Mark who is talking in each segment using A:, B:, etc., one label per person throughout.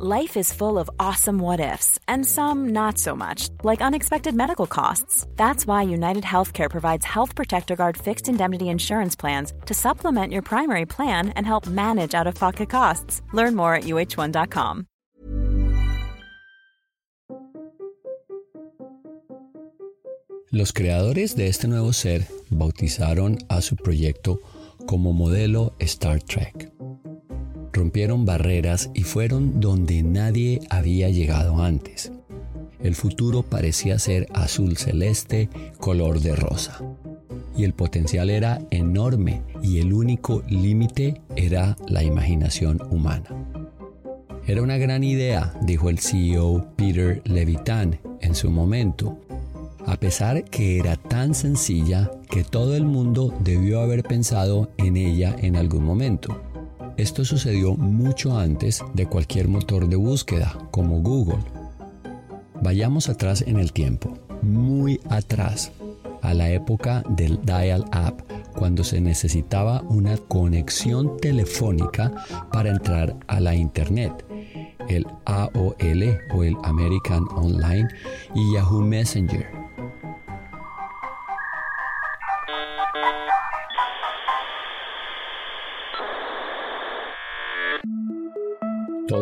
A: Life is full of awesome what ifs, and some not so much, like unexpected medical costs. That's why United Healthcare provides Health Protector Guard fixed indemnity insurance plans to supplement your primary plan and help manage out of pocket costs. Learn more at uh1.com.
B: Los creadores de este nuevo ser bautizaron a su proyecto como modelo Star Trek. Rompieron barreras y fueron donde nadie había llegado antes. El futuro parecía ser azul celeste, color de rosa. Y el potencial era enorme y el único límite era la imaginación humana. Era una gran idea, dijo el CEO Peter Levitan en su momento, a pesar que era tan sencilla que todo el mundo debió haber pensado en ella en algún momento. Esto sucedió mucho antes de cualquier motor de búsqueda como Google. Vayamos atrás en el tiempo, muy atrás, a la época del dial-up, cuando se necesitaba una conexión telefónica para entrar a la Internet, el AOL o el American Online y Yahoo Messenger.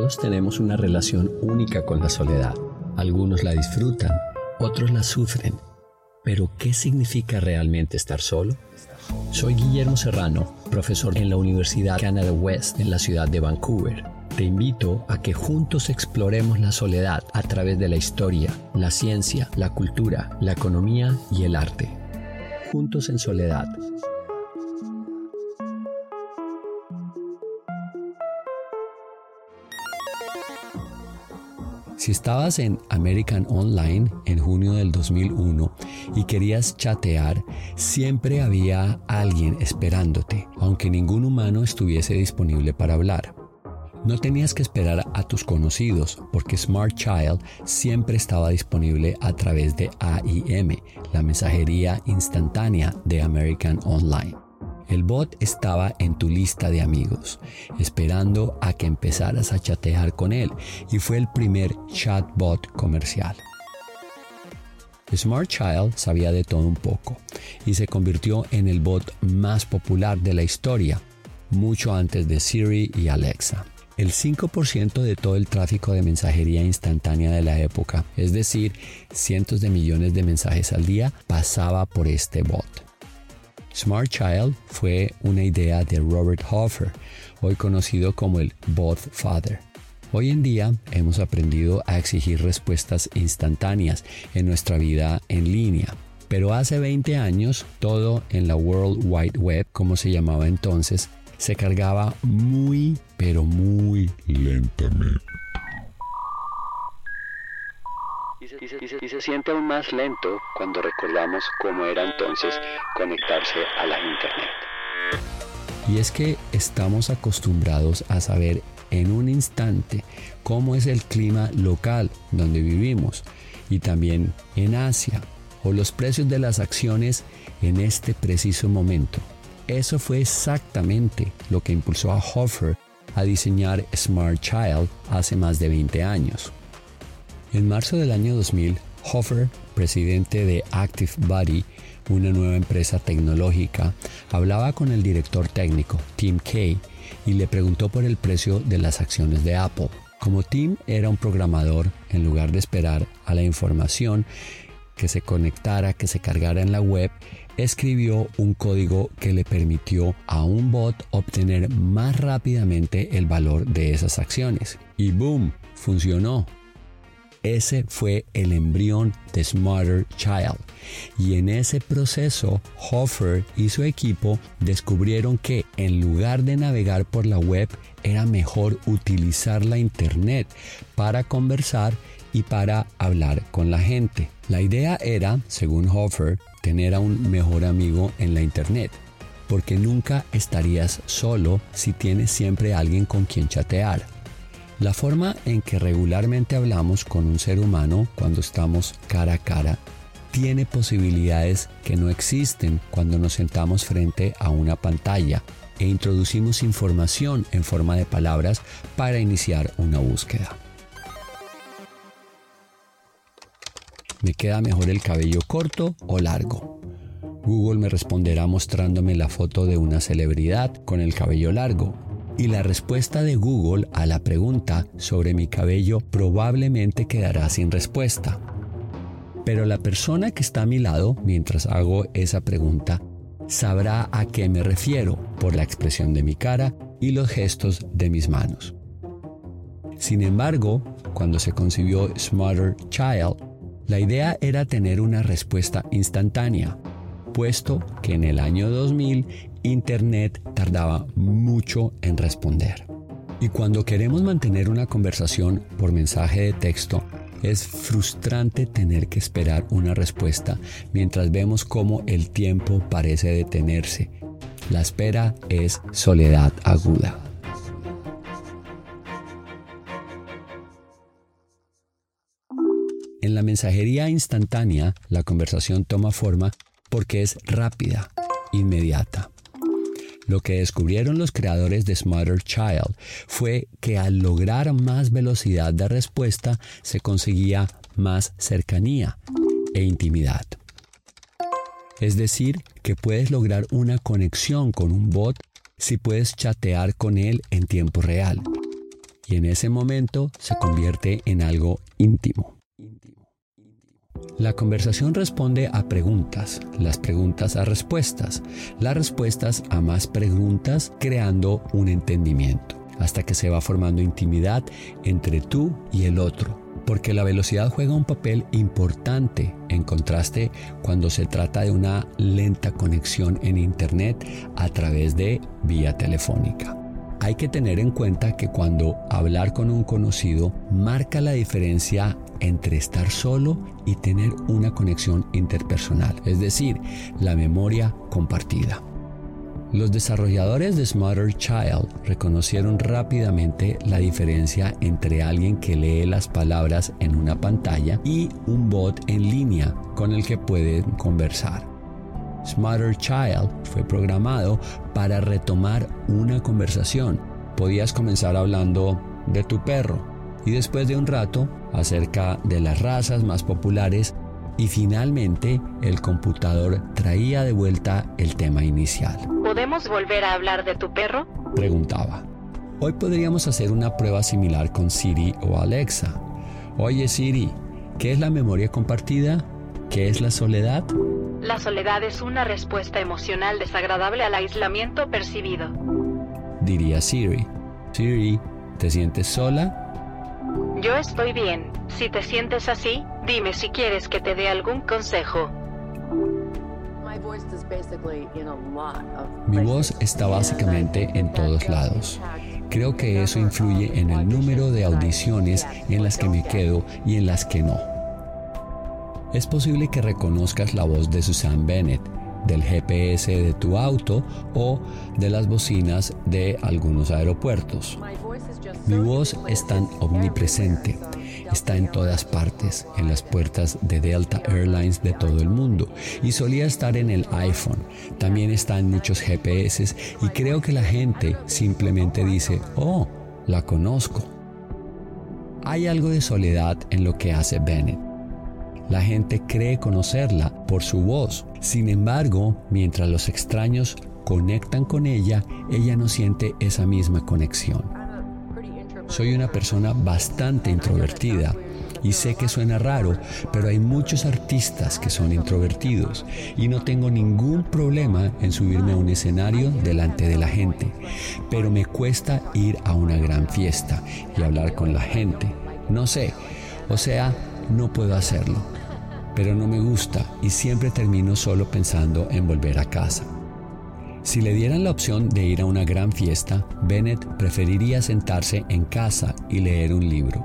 B: Todos tenemos una relación única con la soledad. Algunos la disfrutan, otros la sufren. Pero, ¿qué significa realmente estar solo? Soy Guillermo Serrano, profesor en la Universidad Canada West en la ciudad de Vancouver. Te invito a que juntos exploremos la soledad a través de la historia, la ciencia, la cultura, la economía y el arte. Juntos en soledad Si estabas en American Online en junio del 2001 y querías chatear, siempre había alguien esperándote, aunque ningún humano estuviese disponible para hablar. No tenías que esperar a tus conocidos porque Smart Child siempre estaba disponible a través de AIM, la mensajería instantánea de American Online. El bot estaba en tu lista de amigos, esperando a que empezaras a chatear con él y fue el primer chatbot comercial. Smart Child sabía de todo un poco y se convirtió en el bot más popular de la historia, mucho antes de Siri y Alexa. El 5% de todo el tráfico de mensajería instantánea de la época, es decir, cientos de millones de mensajes al día, pasaba por este bot. Smart Child fue una idea de Robert Hoffer, hoy conocido como el Bot Father. Hoy en día hemos aprendido a exigir respuestas instantáneas en nuestra vida en línea. Pero hace 20 años, todo en la World Wide Web, como se llamaba entonces, se cargaba muy, pero muy lentamente.
C: Y se, siente aún más lento cuando recordamos cómo era entonces conectarse a la Internet.
B: Y es que estamos acostumbrados a saber en un instante cómo es el clima local donde vivimos y también en Asia o los precios de las acciones en este preciso momento. Eso fue exactamente lo que impulsó a Hoffer a diseñar Smart Child hace más de 20 años. En marzo del año 2000, Hofer, presidente de Active Body, una nueva empresa tecnológica, hablaba con el director técnico, Tim Kay, y le preguntó por el precio de las acciones de Apple. Como Tim era un programador, en lugar de esperar a la información que se conectara, que se cargara en la web, escribió un código que le permitió a un bot obtener más rápidamente el valor de esas acciones. Y boom, funcionó. Ese fue el embrión de Smarter Child. Y en ese proceso, Hoffer y su equipo descubrieron que en lugar de navegar por la web, era mejor utilizar la Internet para conversar y para hablar con la gente. La idea era, según Hoffer, tener a un mejor amigo en la Internet porque nunca estarías solo si tienes siempre alguien con quien chatear. La forma en que regularmente hablamos con un ser humano cuando estamos cara a cara tiene posibilidades que no existen cuando nos sentamos frente a una pantalla e introducimos información en forma de palabras para iniciar una búsqueda. ¿Me queda mejor el cabello corto o largo? Google me responderá mostrándome la foto de una celebridad con el cabello largo y la respuesta de Google a la pregunta sobre mi cabello probablemente quedará sin respuesta. Pero la persona que está a mi lado mientras hago esa pregunta sabrá a qué me refiero por la expresión de mi cara y los gestos de mis manos. Sin embargo, cuando se concibió Smarter Child, la idea era tener una respuesta instantánea, puesto que en el año 2000 Internet tardaba mucho en responder. Y cuando queremos mantener una conversación por mensaje de texto, es frustrante tener que esperar una respuesta mientras vemos cómo el tiempo parece detenerse. La espera es soledad aguda. En la mensajería instantánea, la conversación toma forma porque es rápida, inmediata. Lo que descubrieron los creadores de Smarter Child fue que al lograr más velocidad de respuesta se conseguía más cercanía e intimidad. Es decir, que puedes lograr una conexión con un bot si puedes chatear con él en tiempo real. Y en ese momento se convierte en algo íntimo. La conversación responde a preguntas, las preguntas a respuestas, las respuestas a más preguntas, creando un entendimiento, hasta que se va formando intimidad entre tú y el otro. Porque la velocidad juega un papel importante en contraste cuando se trata de una lenta conexión en Internet a través de vía telefónica. Hay que tener en cuenta que cuando hablar con un conocido marca la diferencia entre estar solo y tener una conexión interpersonal, es decir, la memoria compartida. Los desarrolladores de Smarter Child reconocieron rápidamente la diferencia entre alguien que lee las palabras en una pantalla y un bot en línea con el que pueden conversar. Smarter Child fue programado para retomar una conversación. Podías comenzar hablando de tu perro y después de un rato acerca de las razas más populares y finalmente el computador traía de vuelta el tema inicial.
D: ¿Podemos volver a hablar de tu perro?
B: Preguntaba. Hoy podríamos hacer una prueba similar con Siri o Alexa. Oye Siri, ¿qué es la memoria compartida? ¿Qué es la soledad?
D: La soledad es una respuesta emocional desagradable al aislamiento percibido.
B: Diría Siri. Siri, ¿te sientes sola?
D: Yo estoy bien. Si te sientes así, dime si quieres que te dé algún consejo.
B: Mi voz está básicamente en todos lados. Creo que eso influye en el número de audiciones en las que me quedo y en las que no. Es posible que reconozcas la voz de Susan Bennett, del GPS de tu auto o de las bocinas de algunos aeropuertos. Mi voz es tan omnipresente, está en todas partes, en las puertas de Delta Airlines de todo el mundo y solía estar en el iPhone, también está en muchos GPS y creo que la gente simplemente dice, oh, la conozco. Hay algo de soledad en lo que hace Bennett. La gente cree conocerla por su voz. Sin embargo, mientras los extraños conectan con ella, ella no siente esa misma conexión. Soy una persona bastante introvertida y sé que suena raro, pero hay muchos artistas que son introvertidos y no tengo ningún problema en subirme a un escenario delante de la gente, pero me cuesta ir a una gran fiesta y hablar con la gente. No sé, o sea, no puedo hacerlo, pero no me gusta y siempre termino solo pensando en volver a casa. Si le dieran la opción de ir a una gran fiesta, Bennett preferiría sentarse en casa y leer un libro.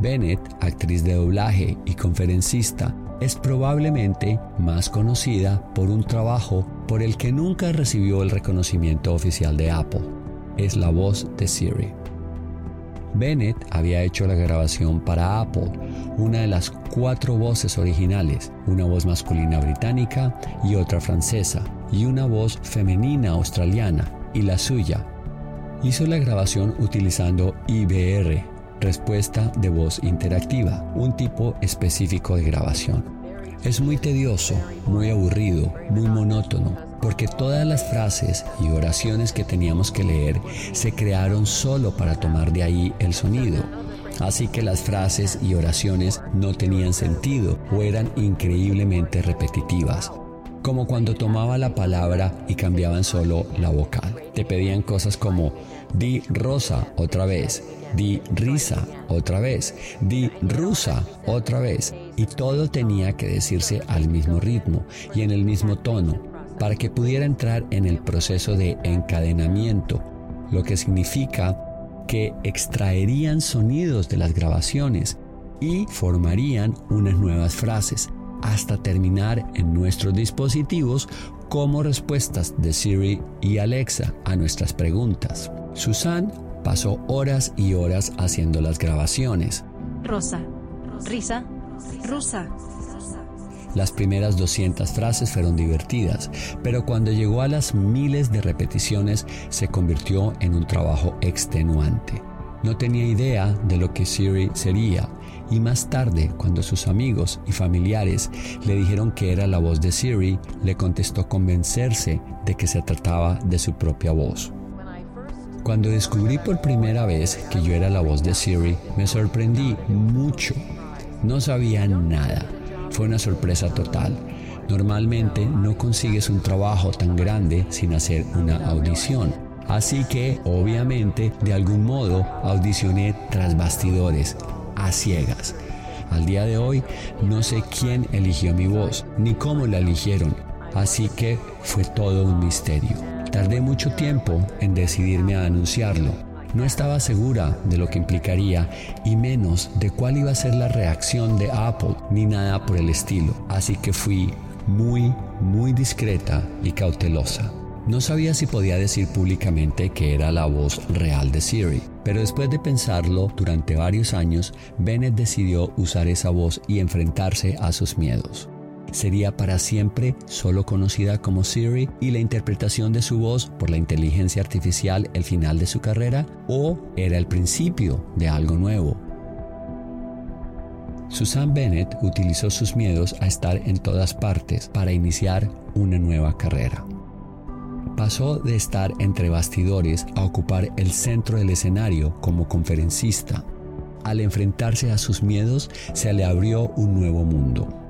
B: Bennett, actriz de doblaje y conferencista, es probablemente más conocida por un trabajo por el que nunca recibió el reconocimiento oficial de Apple. Es la voz de Siri. Bennett había hecho la grabación para Apple, una de las cuatro voces originales, una voz masculina británica y otra francesa, y una voz femenina australiana, y la suya. Hizo la grabación utilizando IBR, respuesta de voz interactiva, un tipo específico de grabación. Es muy tedioso, muy aburrido, muy monótono, porque todas las frases y oraciones que teníamos que leer se crearon solo para tomar de ahí el sonido. Así que las frases y oraciones no tenían sentido o eran increíblemente repetitivas como cuando tomaba la palabra y cambiaban solo la vocal. Te pedían cosas como di rosa otra vez, di risa otra vez, di rusa otra vez. Y todo tenía que decirse al mismo ritmo y en el mismo tono para que pudiera entrar en el proceso de encadenamiento, lo que significa que extraerían sonidos de las grabaciones y formarían unas nuevas frases hasta terminar en nuestros dispositivos como respuestas de Siri y Alexa a nuestras preguntas. Susan pasó horas y horas haciendo las grabaciones.
E: Rosa, risa, rusa.
B: Las primeras 200 frases fueron divertidas, pero cuando llegó a las miles de repeticiones se convirtió en un trabajo extenuante. No tenía idea de lo que Siri sería y más tarde, cuando sus amigos y familiares le dijeron que era la voz de Siri, le contestó convencerse de que se trataba de su propia voz. Cuando descubrí por primera vez que yo era la voz de Siri, me sorprendí mucho. No sabía nada. Fue una sorpresa total. Normalmente no consigues un trabajo tan grande sin hacer una audición. Así que, obviamente, de algún modo, audicioné tras bastidores, a ciegas. Al día de hoy no sé quién eligió mi voz ni cómo la eligieron, así que fue todo un misterio. Tardé mucho tiempo en decidirme a anunciarlo. No estaba segura de lo que implicaría y menos de cuál iba a ser la reacción de Apple ni nada por el estilo, así que fui muy, muy discreta y cautelosa. No sabía si podía decir públicamente que era la voz real de Siri, pero después de pensarlo durante varios años, Bennett decidió usar esa voz y enfrentarse a sus miedos. ¿Sería para siempre solo conocida como Siri y la interpretación de su voz por la inteligencia artificial el final de su carrera? ¿O era el principio de algo nuevo? Susan Bennett utilizó sus miedos a estar en todas partes para iniciar una nueva carrera pasó de estar entre bastidores a ocupar el centro del escenario como conferencista. Al enfrentarse a sus miedos, se le abrió un nuevo mundo.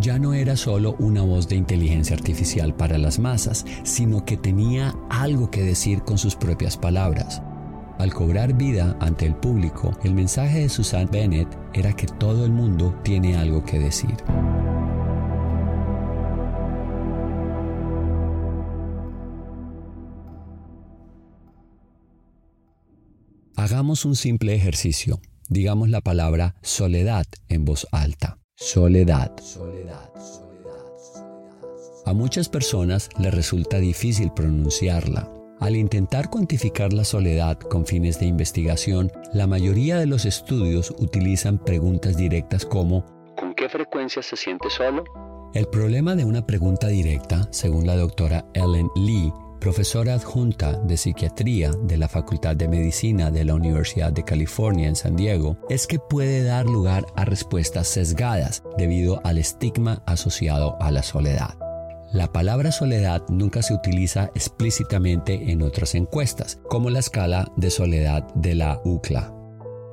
B: Ya no era solo una voz de inteligencia artificial para las masas, sino que tenía algo que decir con sus propias palabras. Al cobrar vida ante el público, el mensaje de Susan Bennett era que todo el mundo tiene algo que decir. Hagamos un simple ejercicio. Digamos la palabra soledad en voz alta. Soledad. Soledad. A muchas personas les resulta difícil pronunciarla. Al intentar cuantificar la soledad con fines de investigación, la mayoría de los estudios utilizan preguntas directas como
C: ¿Con qué frecuencia se siente solo?
B: El problema de una pregunta directa, según la doctora Ellen Lee, profesora adjunta de psiquiatría de la Facultad de Medicina de la Universidad de California en San Diego, es que puede dar lugar a respuestas sesgadas debido al estigma asociado a la soledad. La palabra soledad nunca se utiliza explícitamente en otras encuestas, como la escala de soledad de la UCLA.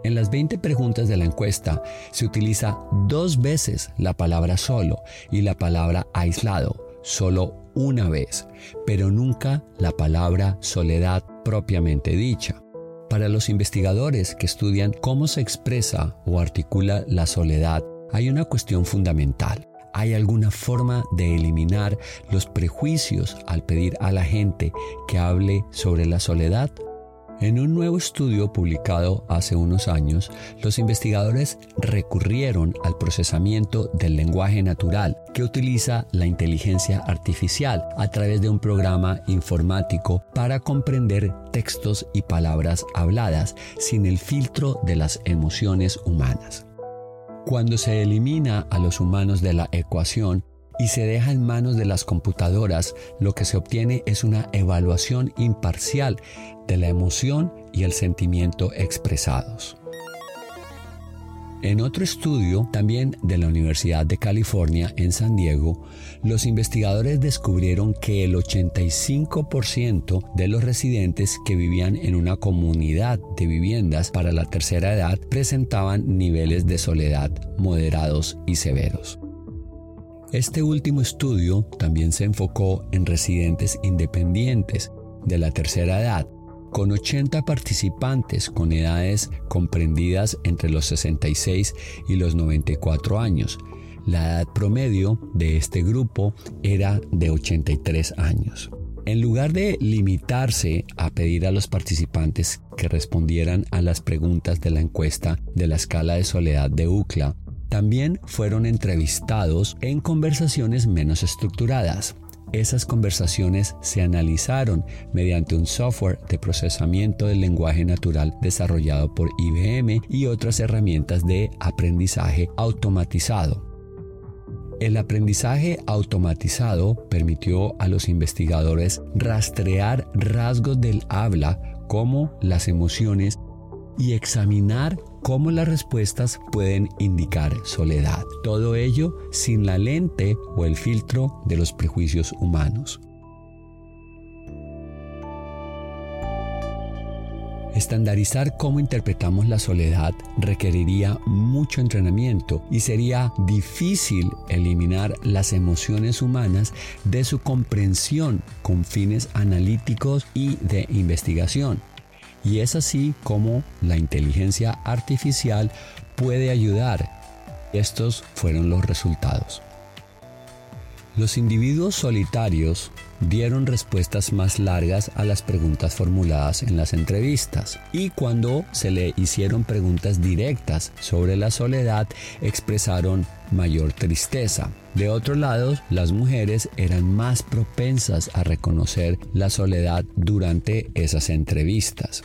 B: En las 20 preguntas de la encuesta se utiliza dos veces la palabra solo y la palabra aislado, solo una vez, pero nunca la palabra soledad propiamente dicha. Para los investigadores que estudian cómo se expresa o articula la soledad, hay una cuestión fundamental. ¿Hay alguna forma de eliminar los prejuicios al pedir a la gente que hable sobre la soledad? En un nuevo estudio publicado hace unos años, los investigadores recurrieron al procesamiento del lenguaje natural que utiliza la inteligencia artificial a través de un programa informático para comprender textos y palabras habladas sin el filtro de las emociones humanas. Cuando se elimina a los humanos de la ecuación, y se deja en manos de las computadoras, lo que se obtiene es una evaluación imparcial de la emoción y el sentimiento expresados. En otro estudio, también de la Universidad de California en San Diego, los investigadores descubrieron que el 85% de los residentes que vivían en una comunidad de viviendas para la tercera edad presentaban niveles de soledad moderados y severos. Este último estudio también se enfocó en residentes independientes de la tercera edad con 80 participantes con edades comprendidas entre los 66 y los 94 años. La edad promedio de este grupo era de 83 años. En lugar de limitarse a pedir a los participantes que respondieran a las preguntas de la encuesta de la escala de soledad de UCLA, también fueron entrevistados en conversaciones menos estructuradas. Esas conversaciones se analizaron mediante un software de procesamiento del lenguaje natural desarrollado por IBM y otras herramientas de aprendizaje automatizado. El aprendizaje automatizado permitió a los investigadores rastrear rasgos del habla como las emociones y examinar cómo las respuestas pueden indicar soledad. Todo ello sin la lente o el filtro de los prejuicios humanos. Estandarizar cómo interpretamos la soledad requeriría mucho entrenamiento y sería difícil eliminar las emociones humanas de su comprensión con fines analíticos y de investigación. Y es así como la inteligencia artificial puede ayudar. Estos fueron los resultados. Los individuos solitarios dieron respuestas más largas a las preguntas formuladas en las entrevistas y cuando se le hicieron preguntas directas sobre la soledad expresaron mayor tristeza. De otro lado, las mujeres eran más propensas a reconocer la soledad durante esas entrevistas.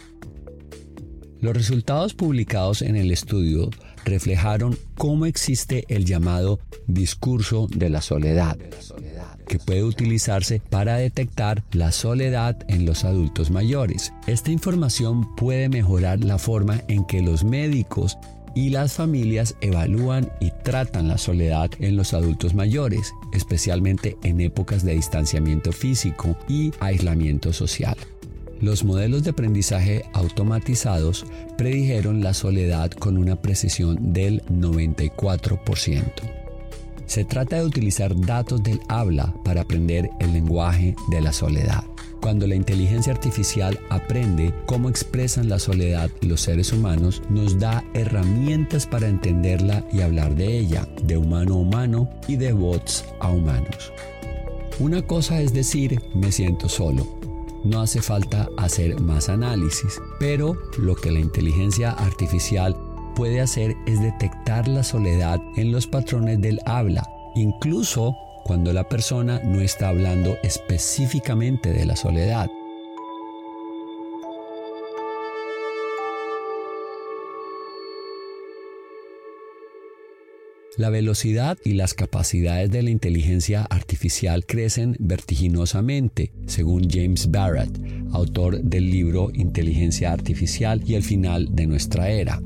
B: Los resultados publicados en el estudio reflejaron cómo existe el llamado discurso de la soledad, que puede utilizarse para detectar la soledad en los adultos mayores. Esta información puede mejorar la forma en que los médicos y las familias evalúan y tratan la soledad en los adultos mayores, especialmente en épocas de distanciamiento físico y aislamiento social. Los modelos de aprendizaje automatizados predijeron la soledad con una precisión del 94%. Se trata de utilizar datos del habla para aprender el lenguaje de la soledad. Cuando la inteligencia artificial aprende cómo expresan la soledad los seres humanos, nos da herramientas para entenderla y hablar de ella, de humano a humano y de bots a humanos. Una cosa es decir, me siento solo, no hace falta hacer más análisis, pero lo que la inteligencia artificial puede hacer es detectar la soledad en los patrones del habla, incluso cuando la persona no está hablando específicamente de la soledad. La velocidad y las capacidades de la inteligencia artificial crecen vertiginosamente, según James Barrett, autor del libro Inteligencia Artificial y el final de nuestra era.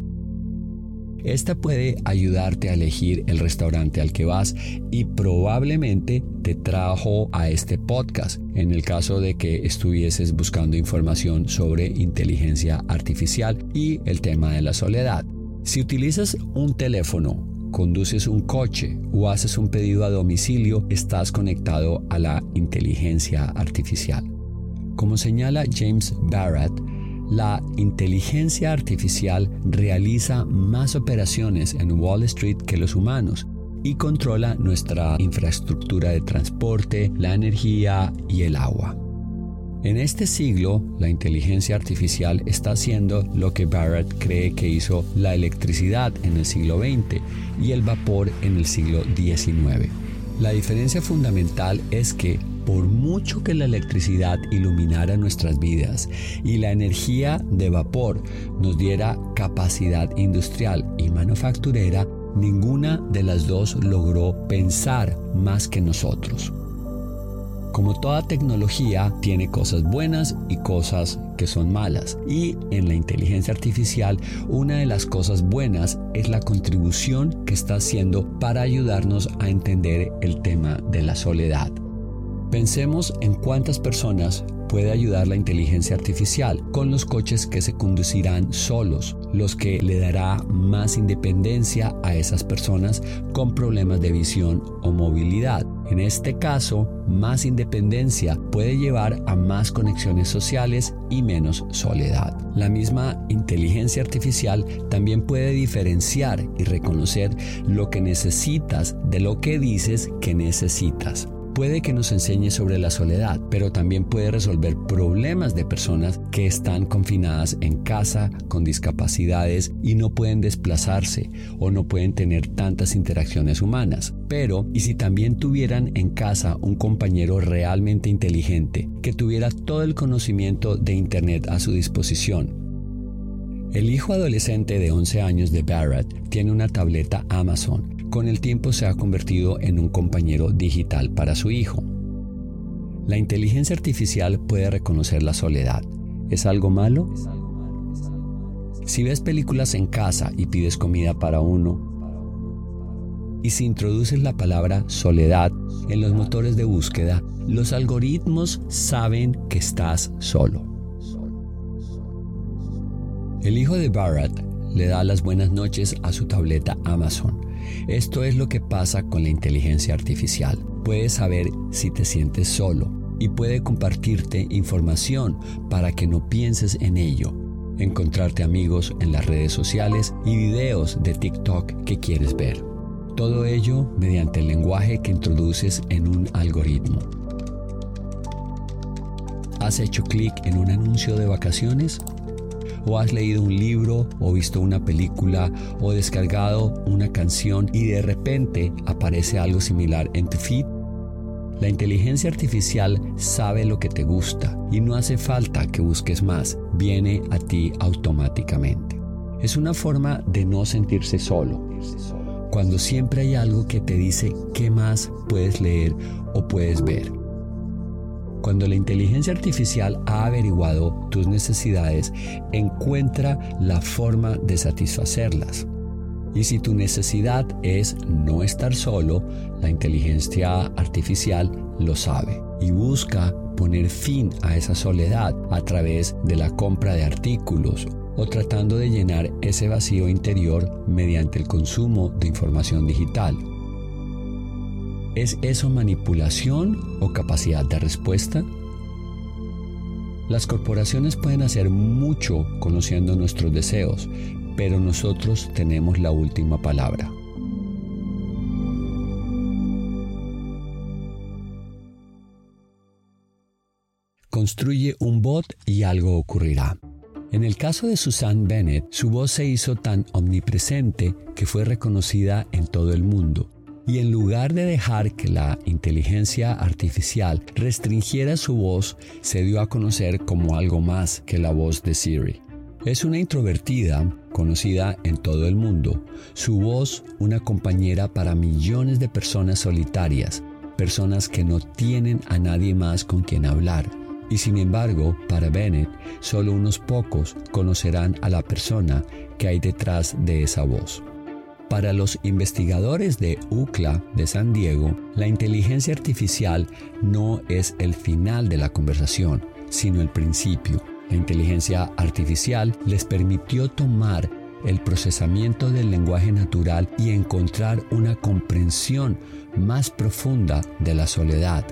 B: Esta puede ayudarte a elegir el restaurante al que vas y probablemente te trajo a este podcast en el caso de que estuvieses buscando información sobre inteligencia artificial y el tema de la soledad. Si utilizas un teléfono conduces un coche o haces un pedido a domicilio, estás conectado a la inteligencia artificial. Como señala James Barrett, la inteligencia artificial realiza más operaciones en Wall Street que los humanos y controla nuestra infraestructura de transporte, la energía y el agua. En este siglo, la inteligencia artificial está haciendo lo que Barrett cree que hizo la electricidad en el siglo XX y el vapor en el siglo XIX. La diferencia fundamental es que por mucho que la electricidad iluminara nuestras vidas y la energía de vapor nos diera capacidad industrial y manufacturera, ninguna de las dos logró pensar más que nosotros. Como toda tecnología, tiene cosas buenas y cosas que son malas. Y en la inteligencia artificial, una de las cosas buenas es la contribución que está haciendo para ayudarnos a entender el tema de la soledad. Pensemos en cuántas personas puede ayudar la inteligencia artificial con los coches que se conducirán solos, los que le dará más independencia a esas personas con problemas de visión o movilidad. En este caso, más independencia puede llevar a más conexiones sociales y menos soledad. La misma inteligencia artificial también puede diferenciar y reconocer lo que necesitas de lo que dices que necesitas puede que nos enseñe sobre la soledad, pero también puede resolver problemas de personas que están confinadas en casa con discapacidades y no pueden desplazarse o no pueden tener tantas interacciones humanas. Pero, ¿y si también tuvieran en casa un compañero realmente inteligente que tuviera todo el conocimiento de Internet a su disposición? El hijo adolescente de 11 años de Barrett tiene una tableta Amazon con el tiempo se ha convertido en un compañero digital para su hijo. La inteligencia artificial puede reconocer la soledad. ¿Es algo malo? Si ves películas en casa y pides comida para uno, y si introduces la palabra soledad en los motores de búsqueda, los algoritmos saben que estás solo. El hijo de Barrett le da las buenas noches a su tableta Amazon esto es lo que pasa con la inteligencia artificial. Puede saber si te sientes solo y puede compartirte información para que no pienses en ello, encontrarte amigos en las redes sociales y videos de TikTok que quieres ver. Todo ello mediante el lenguaje que introduces en un algoritmo. ¿Has hecho clic en un anuncio de vacaciones? O has leído un libro o visto una película o descargado una canción y de repente aparece algo similar en tu feed? La inteligencia artificial sabe lo que te gusta y no hace falta que busques más, viene a ti automáticamente. Es una forma de no sentirse solo, cuando siempre hay algo que te dice qué más puedes leer o puedes ver. Cuando la inteligencia artificial ha averiguado tus necesidades, encuentra la forma de satisfacerlas. Y si tu necesidad es no estar solo, la inteligencia artificial lo sabe y busca poner fin a esa soledad a través de la compra de artículos o tratando de llenar ese vacío interior mediante el consumo de información digital. ¿Es eso manipulación o capacidad de respuesta? Las corporaciones pueden hacer mucho conociendo nuestros deseos, pero nosotros tenemos la última palabra. Construye un bot y algo ocurrirá. En el caso de Susan Bennett, su voz se hizo tan omnipresente que fue reconocida en todo el mundo y en lugar de dejar que la inteligencia artificial restringiera su voz, se dio a conocer como algo más que la voz de Siri. Es una introvertida conocida en todo el mundo, su voz una compañera para millones de personas solitarias, personas que no tienen a nadie más con quien hablar. Y sin embargo, para Bennett, solo unos pocos conocerán a la persona que hay detrás de esa voz. Para los investigadores de UCLA de San Diego, la inteligencia artificial no es el final de la conversación, sino el principio. La inteligencia artificial les permitió tomar el procesamiento del lenguaje natural y encontrar una comprensión más profunda de la soledad.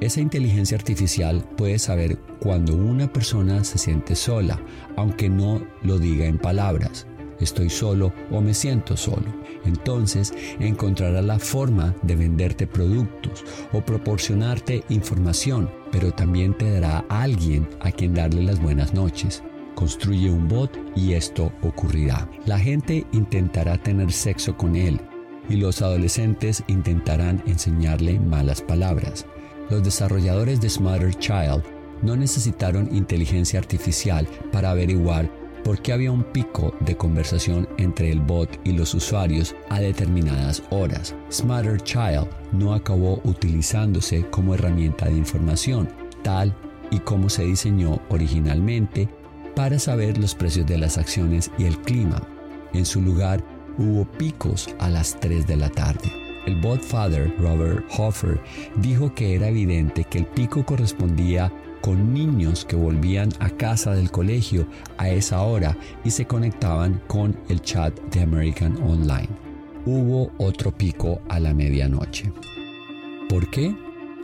B: Esa inteligencia artificial puede saber cuando una persona se siente sola, aunque no lo diga en palabras estoy solo o me siento solo. Entonces encontrará la forma de venderte productos o proporcionarte información, pero también te dará a alguien a quien darle las buenas noches. Construye un bot y esto ocurrirá. La gente intentará tener sexo con él y los adolescentes intentarán enseñarle malas palabras. Los desarrolladores de Smarter Child no necesitaron inteligencia artificial para averiguar por qué había un pico de conversación entre el bot y los usuarios a determinadas horas. Smarter Child no acabó utilizándose como herramienta de información, tal y como se diseñó originalmente para saber los precios de las acciones y el clima. En su lugar, hubo picos a las 3 de la tarde. El botfather Robert Hoffer dijo que era evidente que el pico correspondía con niños que volvían a casa del colegio a esa hora y se conectaban con el chat de American Online. Hubo otro pico a la medianoche. ¿Por qué?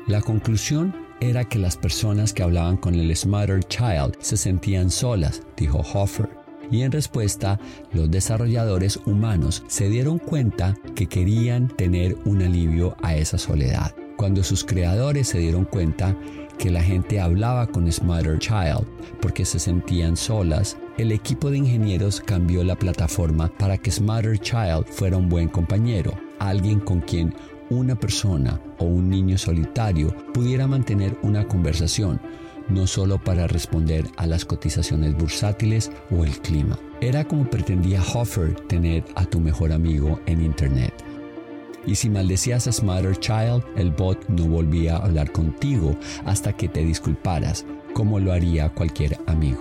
B: La conclusión era que las personas que hablaban con el Smarter Child se sentían solas, dijo Hoffer. Y en respuesta, los desarrolladores humanos se dieron cuenta que querían tener un alivio a esa soledad. Cuando sus creadores se dieron cuenta que la gente hablaba con Smarter Child porque se sentían solas, el equipo de ingenieros cambió la plataforma para que Smarter Child fuera un buen compañero, alguien con quien una persona o un niño solitario pudiera mantener una conversación, no solo para responder a las cotizaciones bursátiles o el clima. Era como pretendía Hoffer tener a tu mejor amigo en Internet. Y si maldecías a Smarter Child, el bot no volvía a hablar contigo hasta que te disculparas, como lo haría cualquier amigo.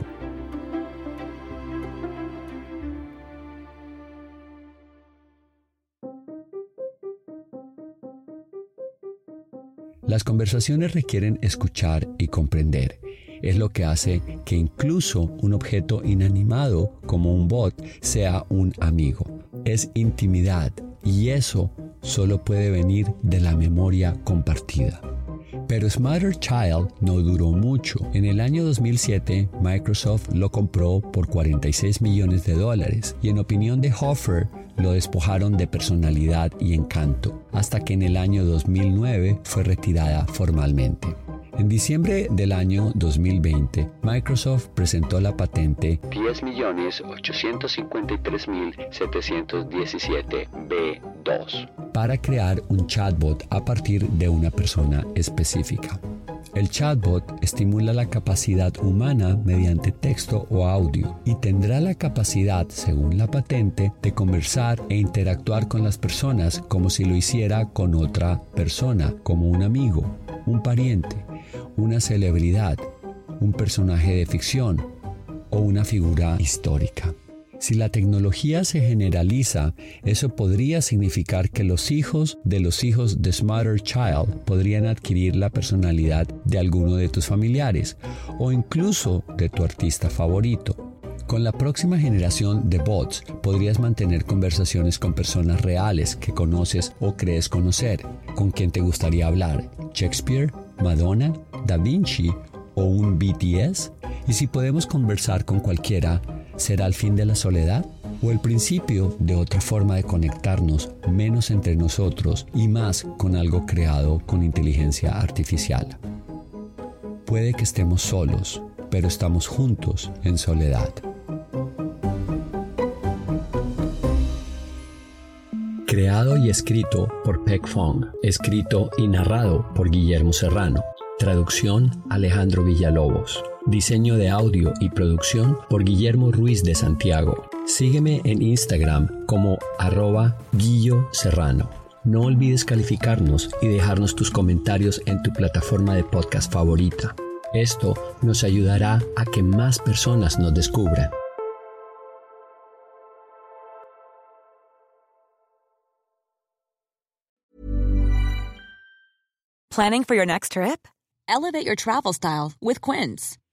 B: Las conversaciones requieren escuchar y comprender. Es lo que hace que incluso un objeto inanimado como un bot sea un amigo. Es intimidad y eso solo puede venir de la memoria compartida. Pero Smarter Child no duró mucho. En el año 2007, Microsoft lo compró por 46 millones de dólares y en opinión de Hoffer, lo despojaron de personalidad y encanto, hasta que en el año 2009 fue retirada formalmente. En diciembre del año 2020, Microsoft presentó la patente
C: 10.853.717B2
B: para crear un chatbot a partir de una persona específica. El chatbot estimula la capacidad humana mediante texto o audio y tendrá la capacidad, según la patente, de conversar e interactuar con las personas como si lo hiciera con otra persona, como un amigo, un pariente, una celebridad, un personaje de ficción o una figura histórica. Si la tecnología se generaliza, eso podría significar que los hijos de los hijos de Smarter Child podrían adquirir la personalidad de alguno de tus familiares o incluso de tu artista favorito. Con la próxima generación de bots podrías mantener conversaciones con personas reales que conoces o crees conocer, con quien te gustaría hablar, Shakespeare, Madonna, Da Vinci o un BTS. Y si podemos conversar con cualquiera, ¿Será el fin de la soledad? ¿O el principio de otra forma de conectarnos menos entre nosotros y más con algo creado con inteligencia artificial? Puede que estemos solos, pero estamos juntos en soledad. Creado y escrito por Peck Fong, escrito y narrado por Guillermo Serrano, traducción Alejandro Villalobos. Diseño de audio y producción por Guillermo Ruiz de Santiago. Sígueme en Instagram como arroba Guillo Serrano. No olvides calificarnos y dejarnos tus comentarios en tu plataforma de podcast favorita. Esto nos ayudará a que más personas nos descubran.
A: Planning for your next trip?
F: Elevate your travel style with Quince.